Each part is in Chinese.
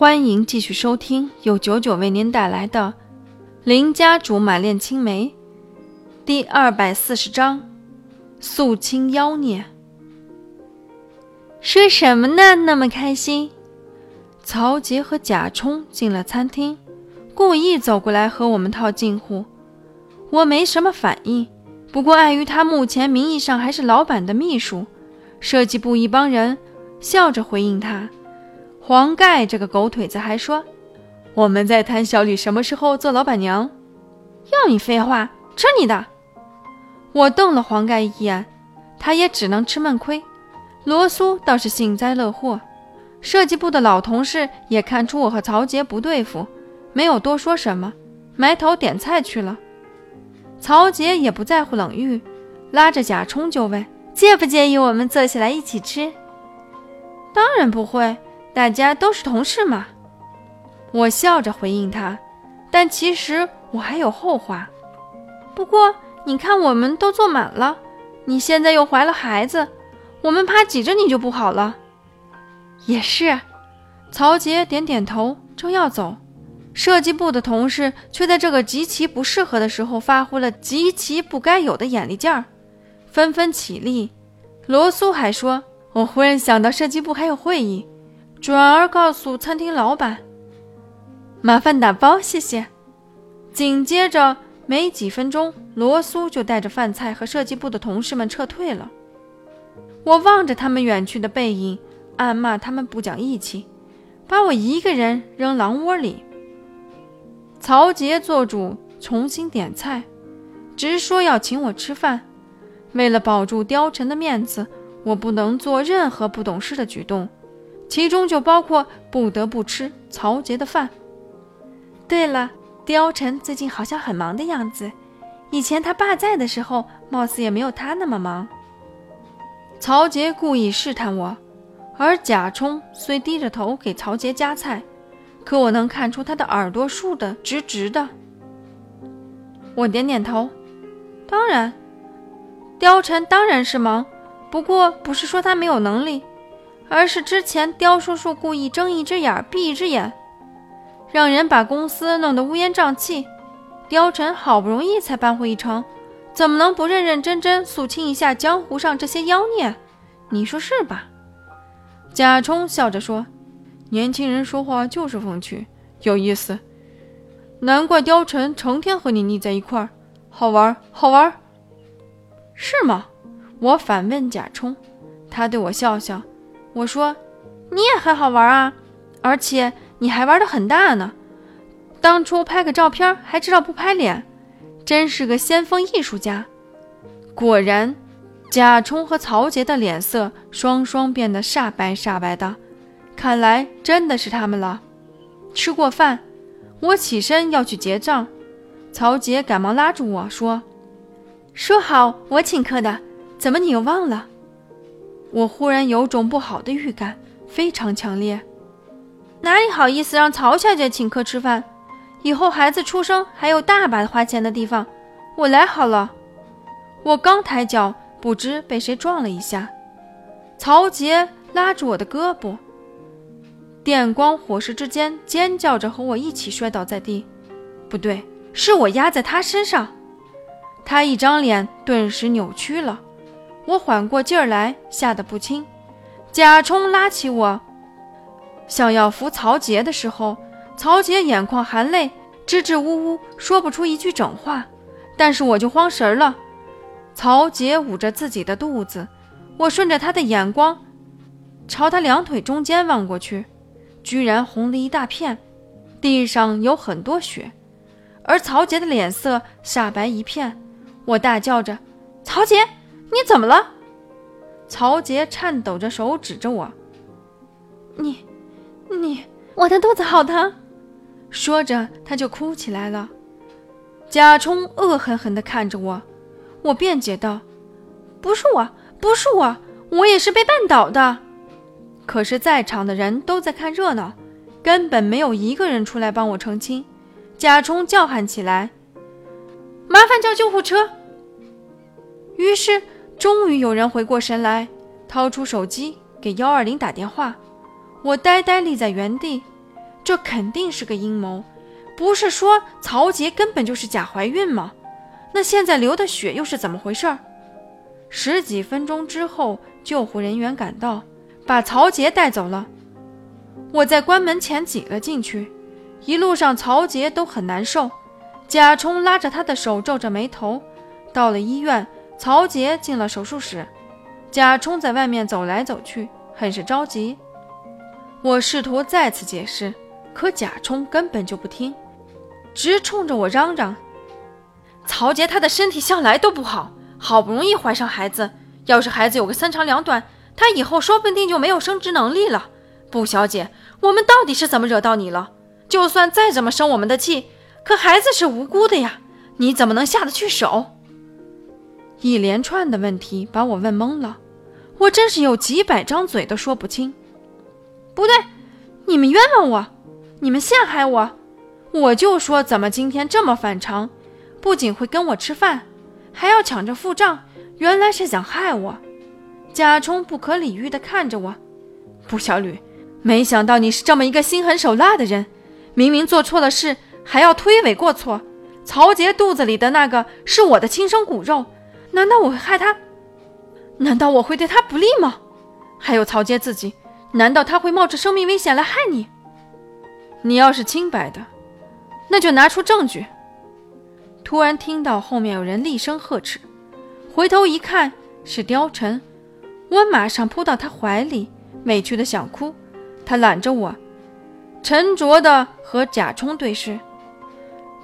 欢迎继续收听由九九为您带来的《林家主买恋青梅》第二百四十章：肃清妖孽。说什么呢？那么开心？曹杰和贾冲进了餐厅，故意走过来和我们套近乎。我没什么反应，不过碍于他目前名义上还是老板的秘书，设计部一帮人笑着回应他。黄盖这个狗腿子还说：“我们在谈小李什么时候做老板娘。”要你废话，吃你的！我瞪了黄盖一眼，他也只能吃闷亏。罗苏倒是幸灾乐祸，设计部的老同事也看出我和曹杰不对付，没有多说什么，埋头点菜去了。曹杰也不在乎冷遇，拉着贾冲就问：“介不介意我们坐下来一起吃？”“当然不会。”大家都是同事嘛，我笑着回应他，但其实我还有后话。不过你看，我们都坐满了，你现在又怀了孩子，我们怕挤着你就不好了。也是，曹杰点点头，正要走，设计部的同事却在这个极其不适合的时候发挥了极其不该有的眼力劲儿，纷纷起立。罗苏还说：“我忽然想到，设计部还有会议。”转而告诉餐厅老板：“麻烦打包，谢谢。”紧接着没几分钟，罗苏就带着饭菜和设计部的同事们撤退了。我望着他们远去的背影，暗骂他们不讲义气，把我一个人扔狼窝里。曹杰做主重新点菜，直说要请我吃饭。为了保住貂蝉的面子，我不能做任何不懂事的举动。其中就包括不得不吃曹杰的饭。对了，貂蝉最近好像很忙的样子，以前他爸在的时候，貌似也没有他那么忙。曹杰故意试探我，而贾冲虽低着头给曹杰夹菜，可我能看出他的耳朵竖得直直的。我点点头，当然，貂蝉当然是忙，不过不是说他没有能力。而是之前刁叔叔故意睁一只眼闭一只眼，让人把公司弄得乌烟瘴气。貂蝉好不容易才扳回一城，怎么能不认认真真肃清一下江湖上这些妖孽？你说是吧？贾冲笑着说：“年轻人说话就是风趣，有意思。难怪貂蝉成天和你腻在一块儿，好玩，好玩，是吗？”我反问贾冲，他对我笑笑。我说：“你也很好玩啊，而且你还玩的很大呢。当初拍个照片还知道不拍脸，真是个先锋艺术家。”果然，贾冲和曹杰的脸色双双变得煞白煞白的，看来真的是他们了。吃过饭，我起身要去结账，曹杰赶忙拉住我说：“说好我请客的，怎么你又忘了？”我忽然有种不好的预感，非常强烈。哪里好意思让曹小姐请客吃饭？以后孩子出生还有大把花钱的地方，我来好了。我刚抬脚，不知被谁撞了一下，曹杰拉住我的胳膊，电光火石之间尖叫着和我一起摔倒在地。不对，是我压在他身上，他一张脸顿时扭曲了。我缓过劲儿来，吓得不轻。贾冲拉起我，想要扶曹杰的时候，曹杰眼眶含泪，支支吾吾说不出一句整话。但是我就慌神了。曹杰捂着自己的肚子，我顺着他的眼光，朝他两腿中间望过去，居然红了一大片，地上有很多血，而曹杰的脸色煞白一片。我大叫着：“曹杰！”你怎么了？曹杰颤抖着手指着我：“你，你，我的肚子好疼。”说着他就哭起来了。贾冲恶狠狠地看着我，我辩解道：“不是我，不是我，我也是被绊倒的。”可是，在场的人都在看热闹，根本没有一个人出来帮我澄清。贾冲叫喊起来：“麻烦叫救护车！”于是。终于有人回过神来，掏出手机给幺二零打电话。我呆呆立在原地，这肯定是个阴谋。不是说曹杰根本就是假怀孕吗？那现在流的血又是怎么回事？十几分钟之后，救护人员赶到，把曹杰带走了。我在关门前挤了进去，一路上曹杰都很难受。贾冲拉着他的手，皱着眉头。到了医院，曹杰进了手术室，贾冲在外面走来走去，很是着急。我试图再次解释，可贾冲根本就不听。直冲着我嚷嚷：“曹杰他的身体向来都不好，好不容易怀上孩子，要是孩子有个三长两短，他以后说不定就没有生殖能力了。布小姐，我们到底是怎么惹到你了？就算再怎么生我们的气，可孩子是无辜的呀，你怎么能下得去手？”一连串的问题把我问懵了，我真是有几百张嘴都说不清。不对，你们冤枉我，你们陷害我。我就说，怎么今天这么反常？不仅会跟我吃饭，还要抢着付账，原来是想害我。贾充不可理喻地看着我，不小吕，没想到你是这么一个心狠手辣的人，明明做错了事，还要推诿过错。曹杰肚子里的那个是我的亲生骨肉，难道我会害他？难道我会对他不利吗？还有曹杰自己，难道他会冒着生命危险来害你？你要是清白的。那就拿出证据。突然听到后面有人厉声呵斥，回头一看是貂蝉，我马上扑到他怀里，委屈的想哭。他揽着我，沉着的和贾冲对视：“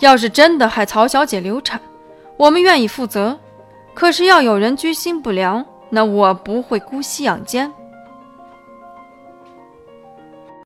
要是真的害曹小姐流产，我们愿意负责；可是要有人居心不良，那我不会姑息养奸。”